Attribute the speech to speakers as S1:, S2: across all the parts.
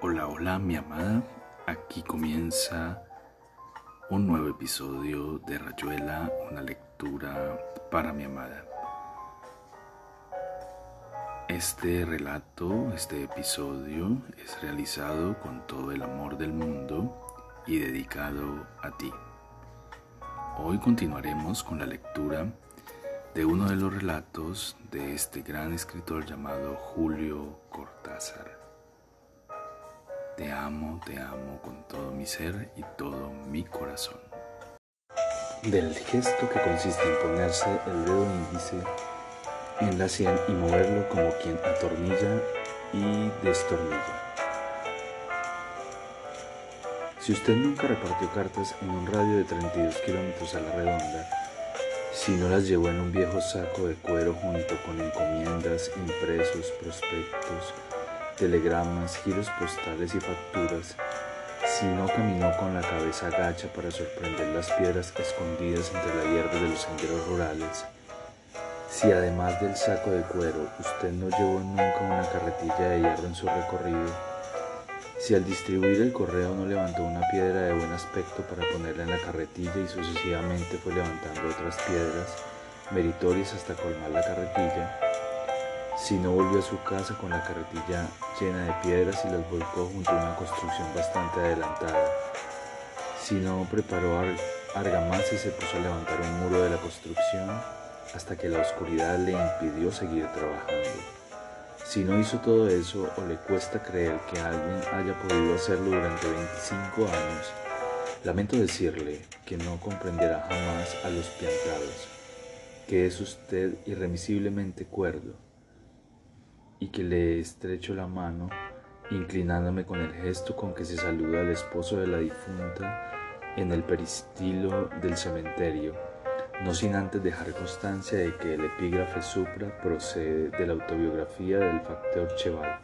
S1: Hola, hola mi amada, aquí comienza un nuevo episodio de Rayuela, una lectura para mi amada. Este relato, este episodio es realizado con todo el amor del mundo y dedicado a ti. Hoy continuaremos con la lectura de uno de los relatos de este gran escritor llamado Julio Cortázar. Te amo, te amo con todo mi ser y todo mi corazón.
S2: Del gesto que consiste en ponerse el dedo índice en la sien y moverlo como quien atornilla y destornilla. Si usted nunca repartió cartas en un radio de 32 kilómetros a la redonda, si no las llevó en un viejo saco de cuero junto con encomiendas, impresos, prospectos, telegramas, giros postales y facturas, si no caminó con la cabeza agacha para sorprender las piedras escondidas entre la hierba de los senderos rurales, si además del saco de cuero usted no llevó nunca una carretilla de hierro en su recorrido, si al distribuir el correo no levantó una piedra de buen aspecto para ponerla en la carretilla y sucesivamente fue levantando otras piedras meritorias hasta colmar la carretilla, si no volvió a su casa con la carretilla llena de piedras y las volcó junto a una construcción bastante adelantada, si no preparó argamasa y se puso a levantar un muro de la construcción hasta que la oscuridad le impidió seguir trabajando. Si no hizo todo eso o le cuesta creer que alguien haya podido hacerlo durante 25 años, lamento decirle que no comprenderá jamás a los piantados, que es usted irremisiblemente cuerdo y que le estrecho la mano, inclinándome con el gesto con que se saluda al esposo de la difunta en el peristilo del cementerio, no sin antes dejar constancia de que el epígrafe supra procede de la autobiografía del factor Cheval,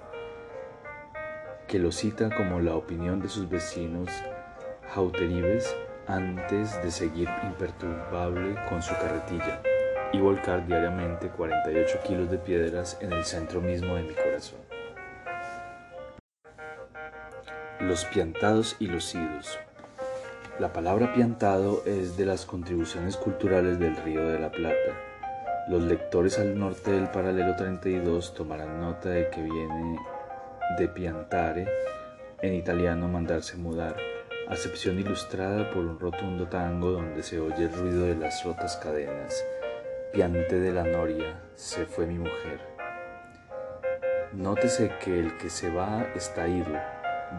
S2: que lo cita como la opinión de sus vecinos jauteribes antes de seguir imperturbable con su carretilla y volcar diariamente 48 kilos de piedras en el centro mismo de mi corazón. Los piantados y los idos. La palabra piantado es de las contribuciones culturales del Río de la Plata. Los lectores al norte del paralelo 32 tomarán nota de que viene de piantare, en italiano mandarse mudar, acepción ilustrada por un rotundo tango donde se oye el ruido de las rotas cadenas piante de la noria, se fue mi mujer. Nótese que el que se va está ido,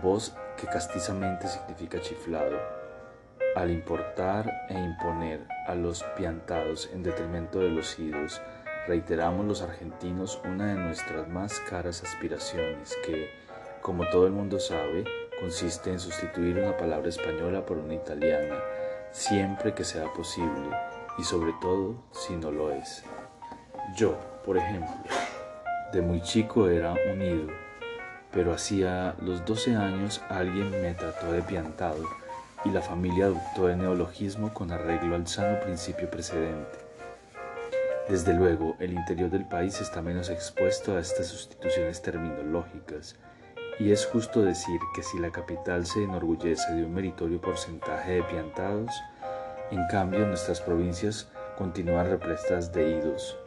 S2: voz que castizamente significa chiflado. Al importar e imponer a los piantados en detrimento de los idos, reiteramos los argentinos una de nuestras más caras aspiraciones que, como todo el mundo sabe, consiste en sustituir una palabra española por una italiana, siempre que sea posible y sobre todo si no lo es. Yo, por ejemplo, de muy chico era unido, pero hacía los 12 años alguien me trató de piantado y la familia adoptó el neologismo con arreglo al sano principio precedente. Desde luego, el interior del país está menos expuesto a estas sustituciones terminológicas, y es justo decir que si la capital se enorgullece de un meritorio porcentaje de piantados, en cambio, nuestras provincias continúan repletas de idos.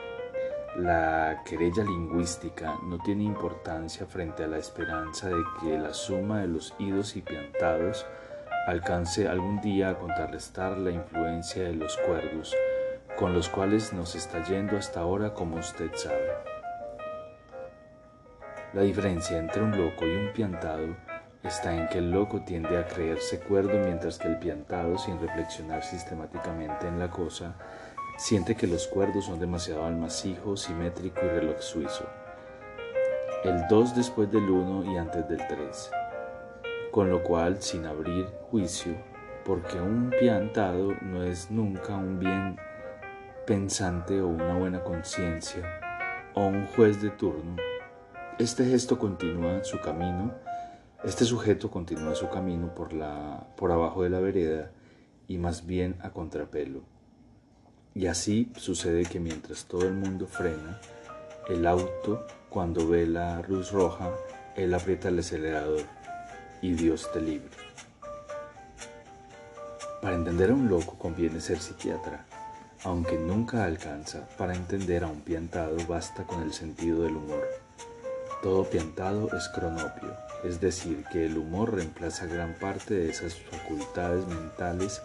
S2: La querella lingüística no tiene importancia frente a la esperanza de que la suma de los idos y piantados alcance algún día a contrarrestar la influencia de los cuerdos, con los cuales nos está yendo hasta ahora como usted sabe. La diferencia entre un loco y un piantado está en que el loco tiende a creerse cuerdo mientras que el piantado, sin reflexionar sistemáticamente en la cosa, siente que los cuerdos son demasiado almacijo, simétrico y reloj suizo. El 2 después del 1 y antes del 3. Con lo cual, sin abrir juicio, porque un piantado no es nunca un bien pensante o una buena conciencia o un juez de turno, este gesto continúa su camino este sujeto continúa su camino por, la, por abajo de la vereda y más bien a contrapelo. Y así sucede que mientras todo el mundo frena, el auto, cuando ve la luz roja, él aprieta el acelerador y Dios te libre. Para entender a un loco conviene ser psiquiatra, aunque nunca alcanza. Para entender a un piantado basta con el sentido del humor. Todo piantado es cronopio, es decir, que el humor reemplaza gran parte de esas facultades mentales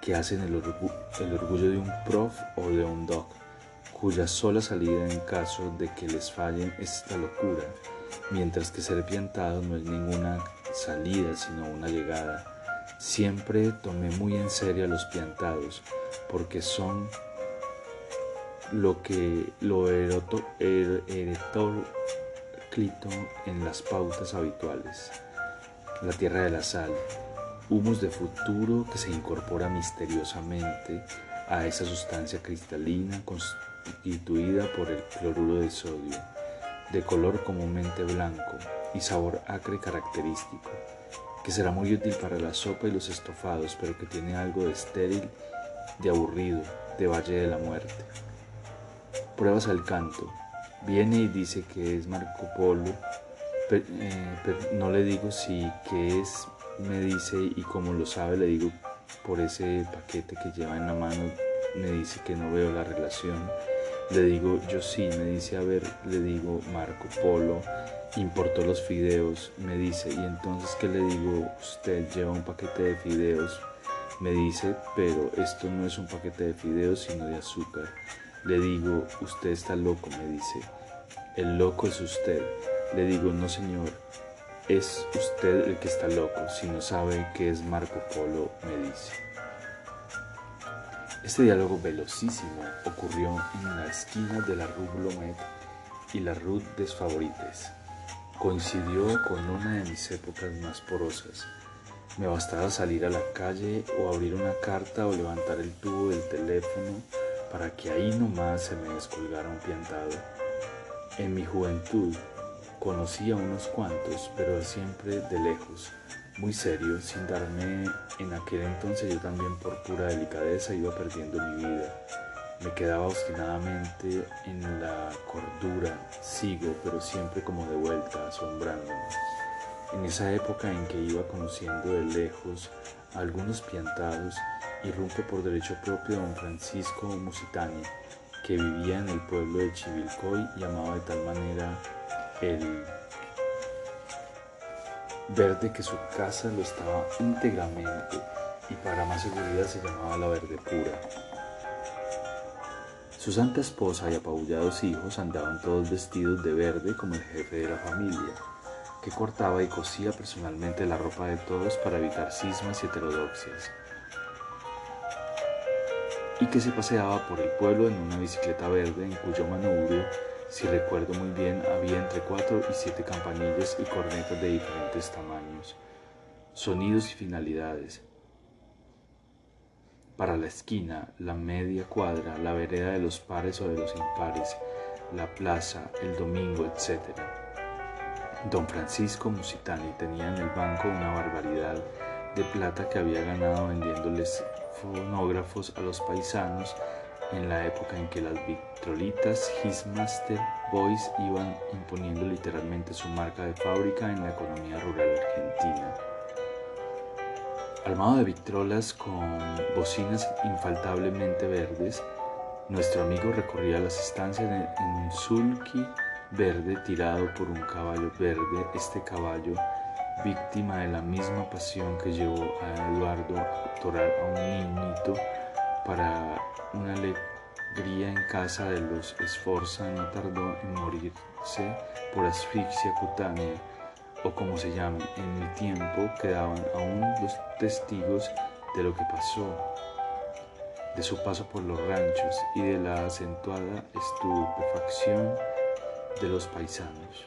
S2: que hacen el, orgullo de un prof o de un doc, cuya sola salida en caso de que les fallen es la locura, mientras que ser piantado no es ninguna salida sino una llegada. Siempre tomé muy en serio a los piantados, porque son lo que lo eroto, er, en las pautas habituales. La tierra de la sal, humus de futuro que se incorpora misteriosamente a esa sustancia cristalina constituida por el cloruro de sodio, de color comúnmente blanco y sabor acre característico, que será muy útil para la sopa y los estofados, pero que tiene algo de estéril, de aburrido, de valle de la muerte. Pruebas al canto, viene y dice que es Marco Polo, pero, eh, no le digo si que es, me dice y como lo sabe le digo por ese paquete que lleva en la mano, me dice que no veo la relación. Le digo, yo sí, me dice, a ver, le digo, Marco Polo importó los fideos, me dice, y entonces, ¿qué le digo? Usted lleva un paquete de fideos, me dice, pero esto no es un paquete de fideos, sino de azúcar. Le digo, usted está loco, me dice. El loco es usted. Le digo, no señor, es usted el que está loco. Si no sabe qué es Marco Polo, me dice. Este diálogo velocísimo ocurrió en la esquina de la Rue Blomet y la Rue des Favorites. Coincidió con una de mis épocas más porosas. Me bastaba salir a la calle o abrir una carta o levantar el tubo del teléfono para que ahí nomás se me descolgara un piantado. En mi juventud conocí a unos cuantos, pero siempre de lejos, muy serio, sin darme en aquel entonces yo también por pura delicadeza iba perdiendo mi vida. Me quedaba obstinadamente en la cordura, sigo, pero siempre como de vuelta, asombrándome. En esa época en que iba conociendo de lejos algunos piantados, irrumpe por derecho propio don Francisco Musitani, que vivía en el pueblo de Chivilcoy y amaba de tal manera el verde que su casa lo estaba íntegramente y para más seguridad se llamaba la verde pura. Su santa esposa y apabullados hijos andaban todos vestidos de verde como el jefe de la familia, que cortaba y cosía personalmente la ropa de todos para evitar cismas y heterodoxias y que se paseaba por el pueblo en una bicicleta verde en cuyo manubrio, si recuerdo muy bien, había entre cuatro y siete campanillas y cornetas de diferentes tamaños, sonidos y finalidades. Para la esquina, la media cuadra, la vereda de los pares o de los impares, la plaza, el domingo, etc. Don Francisco Musitani tenía en el banco una barbaridad de plata que había ganado vendiéndoles fonógrafos a los paisanos en la época en que las vitrolitas His Master Boys iban imponiendo literalmente su marca de fábrica en la economía rural argentina. Armado de vitrolas con bocinas infaltablemente verdes, nuestro amigo recorría las estancias en un sulky verde tirado por un caballo verde. Este caballo víctima de la misma pasión que llevó a Eduardo a torturar a un niñito para una alegría en casa de los Esforza, no tardó en morirse por asfixia cutánea o como se llame. En mi tiempo quedaban aún los testigos de lo que pasó, de su paso por los ranchos y de la acentuada estupefacción de los paisanos.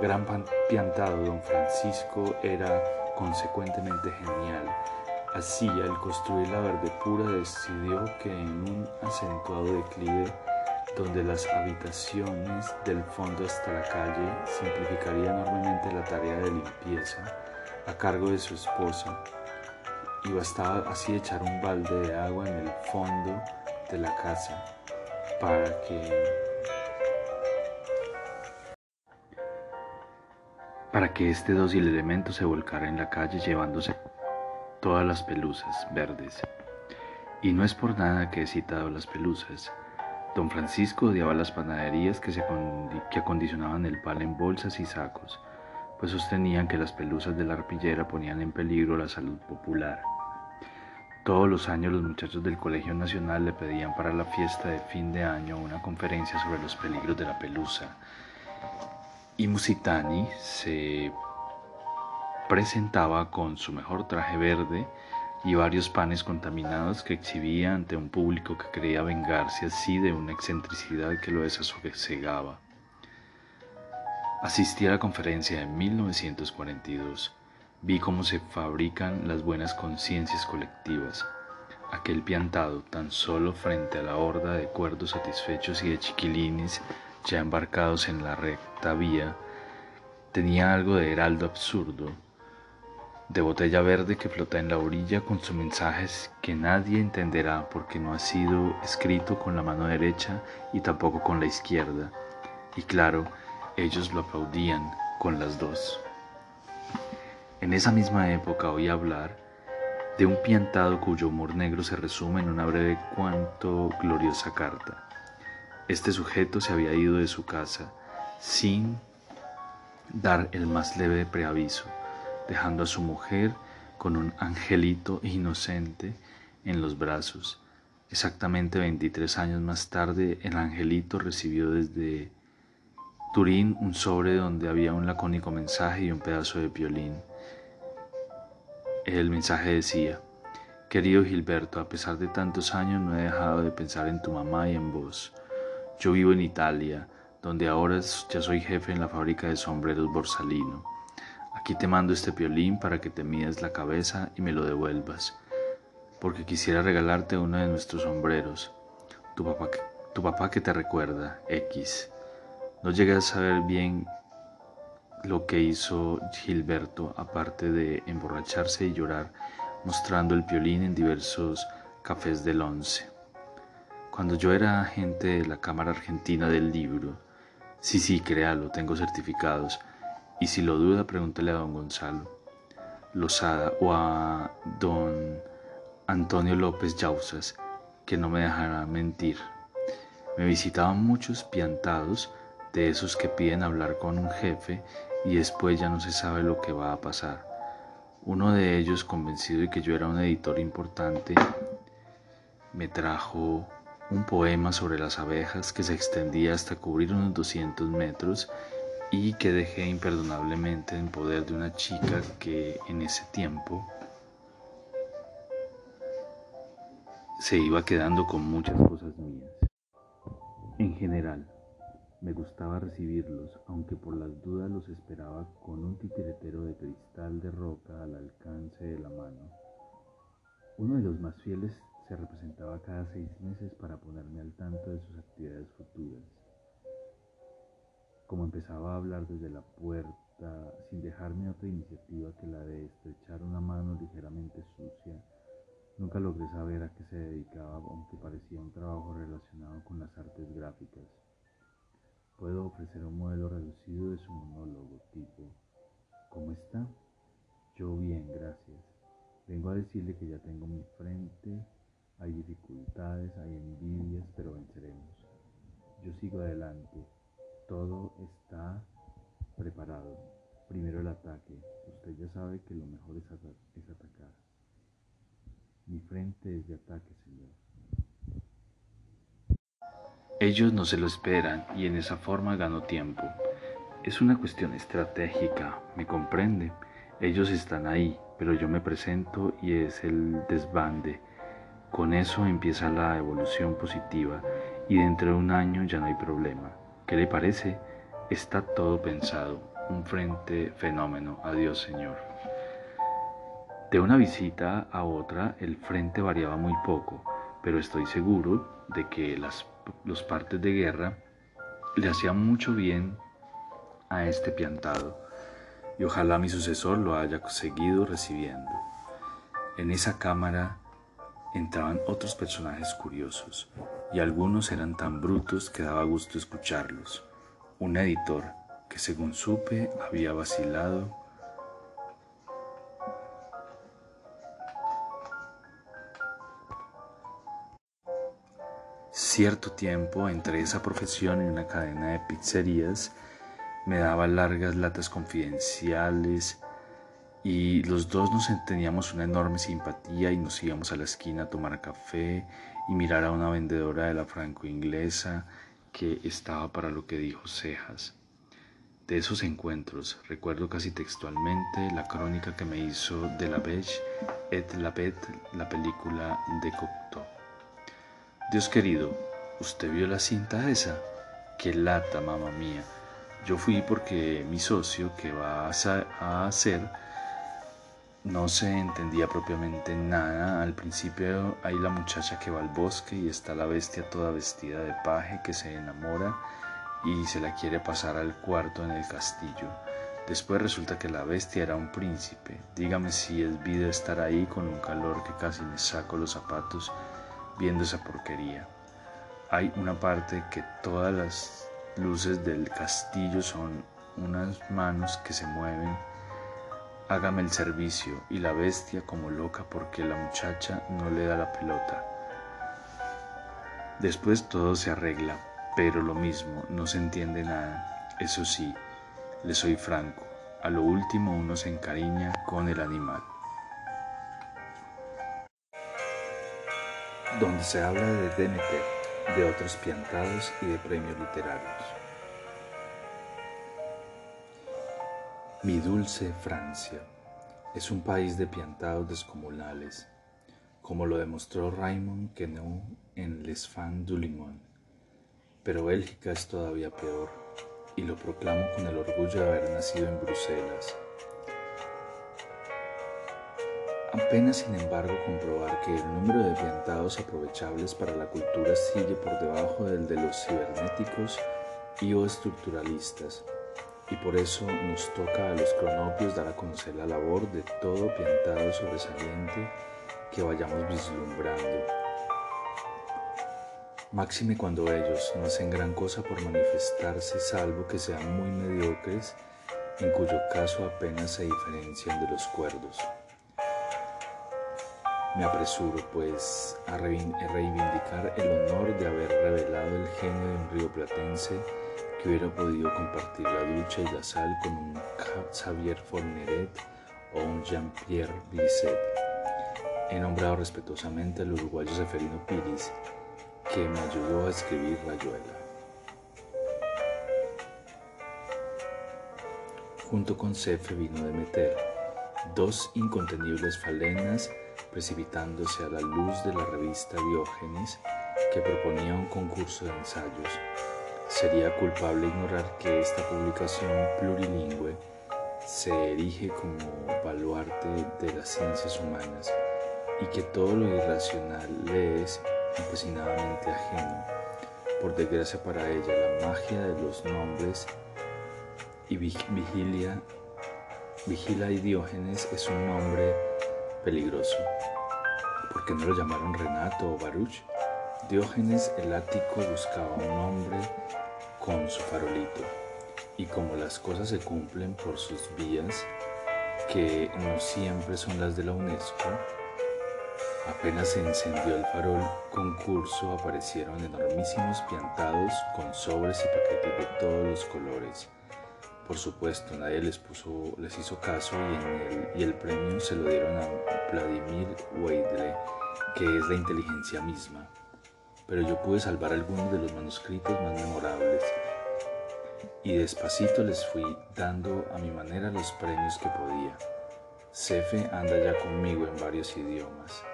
S2: Gran piantado, don Francisco era consecuentemente genial. Así, al construir la verde pura, decidió que en un acentuado declive donde las habitaciones del fondo hasta la calle simplificaría enormemente la tarea de limpieza a cargo de su esposa y bastaba así echar un balde de agua en el fondo de la casa para que
S1: para que este dócil elemento se volcara en la calle llevándose todas las pelusas verdes. Y no es por nada que he citado las pelusas. Don Francisco odiaba las panaderías que, se que acondicionaban el pan en bolsas y sacos, pues sostenían que las pelusas de la arpillera ponían en peligro la salud popular. Todos los años los muchachos del Colegio Nacional le pedían para la fiesta de fin de año una conferencia sobre los peligros de la pelusa. Y Musitani se presentaba con su mejor traje verde y varios panes contaminados que exhibía ante un público que quería vengarse así de una excentricidad que lo desasosegaba. Asistí a la conferencia de 1942. Vi cómo se fabrican las buenas conciencias colectivas. Aquel piantado, tan solo frente a la horda de cuerdos satisfechos y de chiquilines ya embarcados en la recta vía, tenía algo de heraldo absurdo, de botella verde que flota en la orilla con sus mensajes que nadie entenderá porque no ha sido escrito con la mano derecha y tampoco con la izquierda. Y claro, ellos lo aplaudían con las dos. En esa misma época oí hablar de un piantado cuyo humor negro se resume en una breve cuanto gloriosa carta. Este sujeto se había ido de su casa sin dar el más leve preaviso dejando a su mujer con un angelito inocente en los brazos. Exactamente 23 años más tarde, el angelito recibió desde Turín un sobre donde había un lacónico mensaje y un pedazo de violín. El mensaje decía, Querido Gilberto, a pesar de tantos años no he dejado de pensar en tu mamá y en vos. Yo vivo en Italia, donde ahora ya soy jefe en la fábrica de sombreros Borsalino. Aquí te mando este violín para que te mides la cabeza y me lo devuelvas, porque quisiera regalarte uno de nuestros sombreros. Tu papá, tu papá que te recuerda, X. No llegué a saber bien lo que hizo Gilberto, aparte de emborracharse y llorar, mostrando el violín en diversos cafés del once. Cuando yo era agente de la Cámara Argentina del Libro, sí, sí, créalo, tengo certificados, y si lo duda, pregúntele a don Gonzalo Lozada o a don Antonio López Yausas, que no me dejará mentir. Me visitaban muchos piantados de esos que piden hablar con un jefe y después ya no se sabe lo que va a pasar. Uno de ellos, convencido de que yo era un editor importante, me trajo un poema sobre las abejas que se extendía hasta cubrir unos 200 metros y que dejé imperdonablemente en poder de una chica que en ese tiempo se iba quedando con muchas cosas mías. En general, me gustaba recibirlos, aunque por las dudas los esperaba con un titiretero de cristal de roca al alcance de la mano. Uno de los más fieles se representaba cada seis meses para ponerme al tanto de sus actividades futuras como empezaba a hablar desde la puerta, sin dejarme otra iniciativa que la de estrechar una mano ligeramente sucia, nunca logré saber a qué se dedicaba, aunque parecía un trabajo relacionado con las artes gráficas. Puedo ofrecer un modelo reducido de su monólogo, tipo, ¿cómo está? Yo bien, gracias. Vengo a decirle que ya tengo mi frente, hay dificultades, hay envidias, pero venceremos. Yo sigo adelante todo está preparado. Primero el ataque. Usted ya sabe que lo mejor es, atacar. Mi frente es de ataque, señor. Ellos no se lo esperan y en esa forma gano tiempo. Es una cuestión estratégica, me comprende. Ellos están ahí, pero yo me presento y es el desbande. Con eso empieza la evolución positiva y dentro de un año ya no hay problema. ¿Qué le parece? Está todo pensado, un frente fenómeno. Adiós, Señor. De una visita a otra, el frente variaba muy poco, pero estoy seguro de que las, los partes de guerra le hacían mucho bien a este piantado, y ojalá mi sucesor lo haya seguido recibiendo. En esa cámara entraban otros personajes curiosos, y algunos eran tan brutos que daba gusto escucharlos. Un editor, que según supe había vacilado cierto tiempo entre esa profesión y una cadena de pizzerías, me daba largas latas confidenciales y los dos nos teníamos una enorme simpatía y nos íbamos a la esquina a tomar café y mirar a una vendedora de la franco-inglesa que estaba para lo que dijo Cejas. De esos encuentros recuerdo casi textualmente la crónica que me hizo de la Beige et la Bête, la película de Cocteau. Dios querido, ¿usted vio la cinta esa? ¡Qué lata, mamá mía! Yo fui porque mi socio, que va a hacer, no se entendía propiamente nada. Al principio hay la muchacha que va al bosque y está la bestia toda vestida de paje que se enamora y se la quiere pasar al cuarto en el castillo. Después resulta que la bestia era un príncipe. Dígame si es vida estar ahí con un calor que casi me saco los zapatos viendo esa porquería. Hay una parte que todas las luces del castillo son unas manos que se mueven. Hágame el servicio y la bestia como loca porque la muchacha no le da la pelota. Después todo se arregla, pero lo mismo, no se entiende nada. Eso sí, le soy franco, a lo último uno se encariña con el animal.
S2: donde se habla de Demeter, de otros piantados y de premios literarios. Mi dulce Francia es un país de piantados descomunales, como lo demostró Raymond Queneau en Les Fans du Limon. Pero Bélgica es todavía peor, y lo proclamo con el orgullo de haber nacido en Bruselas Apenas, sin embargo, comprobar que el número de piantados aprovechables para la cultura sigue por debajo del de los cibernéticos y o estructuralistas, y por eso nos toca a los cronopios dar a conocer la labor de todo piantado sobresaliente que vayamos vislumbrando. Máxime cuando ellos no hacen gran cosa por manifestarse, salvo que sean muy mediocres, en cuyo caso apenas se diferencian de los cuerdos. Me apresuro, pues, a reivindicar el honor de haber revelado el genio de un río platense que hubiera podido compartir la ducha y la sal con un Xavier Forneret o un Jean-Pierre Bisset. He nombrado respetuosamente al uruguayo Seferino Piris, que me ayudó a escribir Rayuela. Junto con Cefe vino de meter dos incontenibles falenas precipitándose a la luz de la revista Diógenes que proponía un concurso de ensayos. Sería culpable ignorar que esta publicación plurilingüe se erige como baluarte de las ciencias humanas y que todo lo irracional le es empecinadamente ajeno. Por desgracia para ella, la magia de los nombres y vigilia, vigila y Diógenes es un nombre peligroso. ¿Por qué no lo llamaron Renato o Baruch? Diógenes el ático buscaba un hombre con su farolito, y como las cosas se cumplen por sus vías, que no siempre son las de la UNESCO, apenas se encendió el farol concurso aparecieron enormísimos piantados con sobres y paquetes de todos los colores por supuesto, nadie les, puso, les hizo caso y, el, y el premio se lo dieron a Vladimir Weidle, que es la inteligencia misma. Pero yo pude salvar algunos de los manuscritos más memorables y despacito les fui dando a mi manera los premios que podía. Cefe anda ya conmigo en varios idiomas.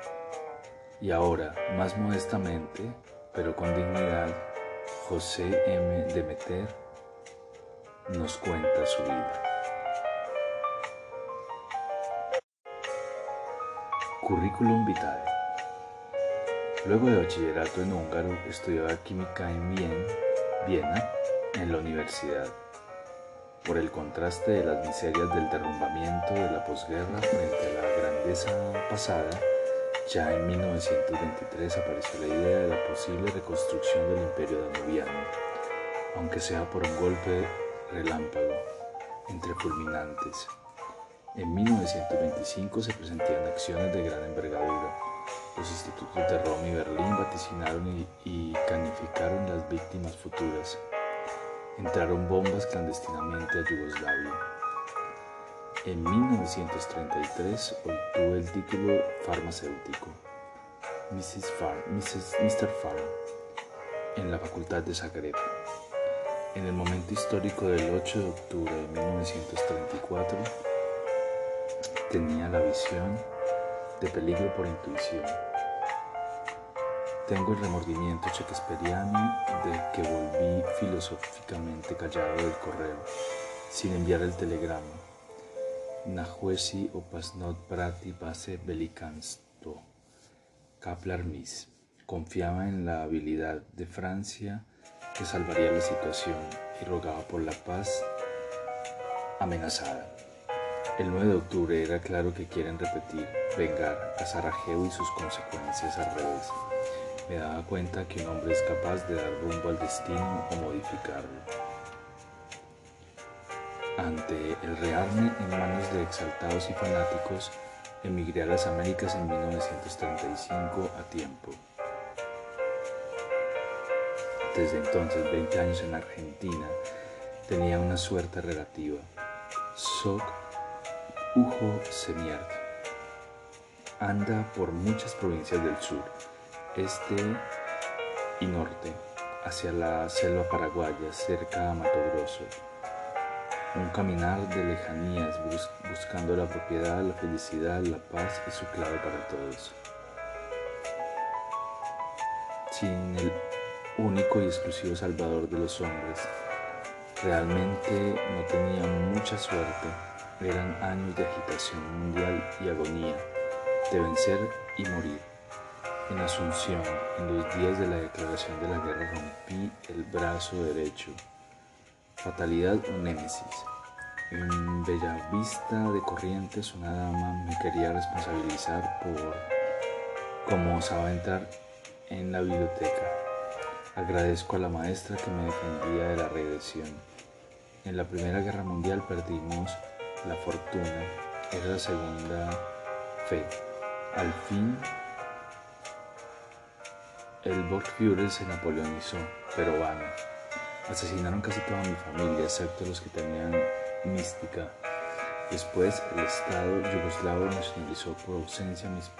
S2: Y ahora, más modestamente, pero con dignidad, José M. Demeter nos cuenta su vida. Currículum vitae. Luego de bachillerato en húngaro, estudiaba química en Viena, en la universidad. Por el contraste de las miserias del derrumbamiento de la posguerra frente a la grandeza pasada, ya en 1923 apareció la idea de la posible reconstrucción del imperio danubiano, aunque sea por un golpe relámpago, entre fulminantes. En 1925 se presentían acciones de gran envergadura. Los institutos de Roma y Berlín vaticinaron y, canificaron las víctimas futuras. Entraron bombas clandestinamente a Yugoslavia. En 1933 obtuvo el título farmacéutico, Mrs. Mr. Farm, en la Facultad de Zagreb. En el momento histórico del 8 de octubre de 1934, tenía la visión de peligro por intuición. Tengo el remordimiento shakespeariano de que volví filosóficamente callado del correo, sin enviar el telegrama Nahuesi opasnot prati base belicansto. Kaplar Miss confiaba en la habilidad de Francia que salvaría la situación y rogaba por la paz amenazada. El 9 de octubre era claro que quieren repetir, vengar a Sarajevo y sus consecuencias al revés. Me daba cuenta que un hombre es capaz de dar rumbo al destino o modificarlo ante el rearme en manos de exaltados y fanáticos, emigré a las Américas en 1935 a tiempo. Desde entonces, 20 años en Argentina, tenía una suerte relativa. Soc Ujo Semiart. Anda por muchas provincias del sur, este y norte, hacia la selva paraguaya, cerca a Mato Grosso un caminar de lejanías buscando la propiedad, la felicidad, la paz y su clave para todos. Sin el único y exclusivo Salvador de los hombres, realmente no tenía mucha suerte. Eran años de agitación mundial y agonía, de vencer y morir. En Asunción, en los días de la declaración de la guerra, rompí el brazo derecho fatalidad o némesis. En Bellavista de Corrientes una dama me quería responsabilizar por cómo osaba entrar en la biblioteca. Agradezco a la maestra que me defendía de la regresión. En la Primera Guerra Mundial perdimos la fortuna, era la segunda fe. Al fin, el Volksführer se napoleonizó, pero vano. Asesinaron casi toda mi familia, excepto los que tenían mística. Después, el Estado yugoslavo nacionalizó por ausencia mis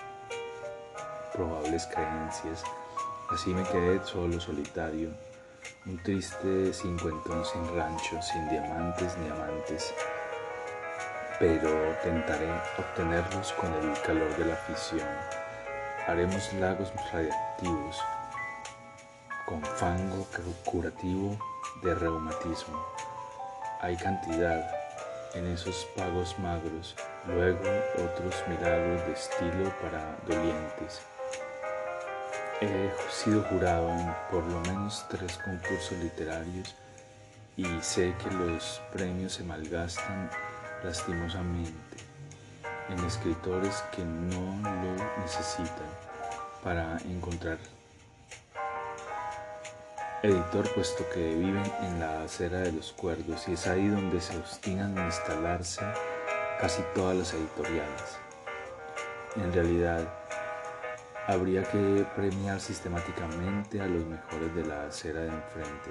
S2: probables creencias. Así me quedé solo, solitario, un triste cincuentón sin rancho, sin diamantes ni amantes. Pero tentaré obtenerlos con el calor de la afición. Haremos lagos radiactivos con fango curativo de reumatismo. Hay cantidad en esos pagos magros, luego otros milagros de estilo para dolientes. He sido jurado en por lo menos tres concursos literarios y sé que los premios se malgastan lastimosamente en escritores que no lo necesitan para encontrar editor puesto que viven en la acera de los cuerdos y es ahí donde se obstinan instalarse casi todas las editoriales. En realidad, habría que premiar sistemáticamente a los mejores de la acera de enfrente.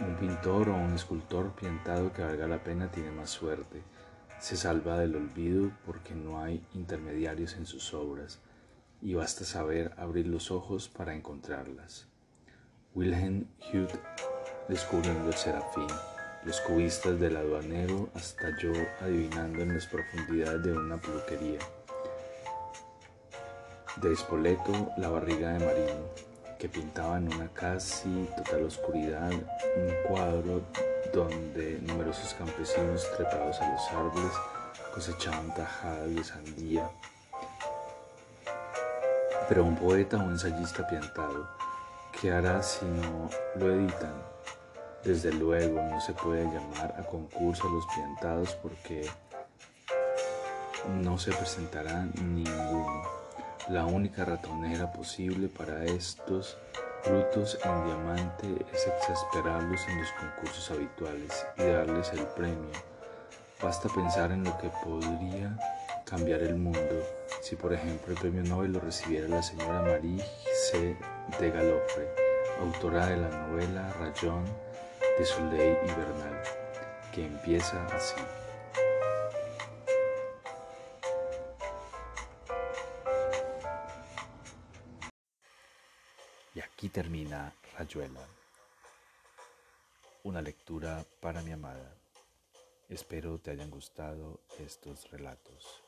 S2: Un pintor o un escultor pintado que valga la pena tiene más suerte. Se salva del olvido porque no hay intermediarios en sus obras y basta saber abrir los ojos para encontrarlas. Wilhelm Huth descubriendo el serafín, los cubistas del aduanero hasta yo adivinando en las profundidades de una peluquería. De Espoleto, la barriga de Marino, que pintaba en una casi total oscuridad un cuadro donde numerosos campesinos trepados a los árboles cosechaban tajadas de sandía. Pero un poeta o ensayista piantado ¿Qué hará si no lo editan? Desde luego no se puede llamar a concurso a los piantados porque no se presentará ninguno. La única ratonera posible para estos Frutos en diamante es exasperarlos en los concursos habituales y darles el premio. Basta pensar en lo que podría cambiar el mundo si, por ejemplo, el premio Nobel lo recibiera la señora Marie C. de Galofre, autora de la novela Rayón de Soleil y Bernal, que empieza así.
S1: Y aquí termina Rayuela, una lectura para mi amada. Espero te hayan gustado estos relatos.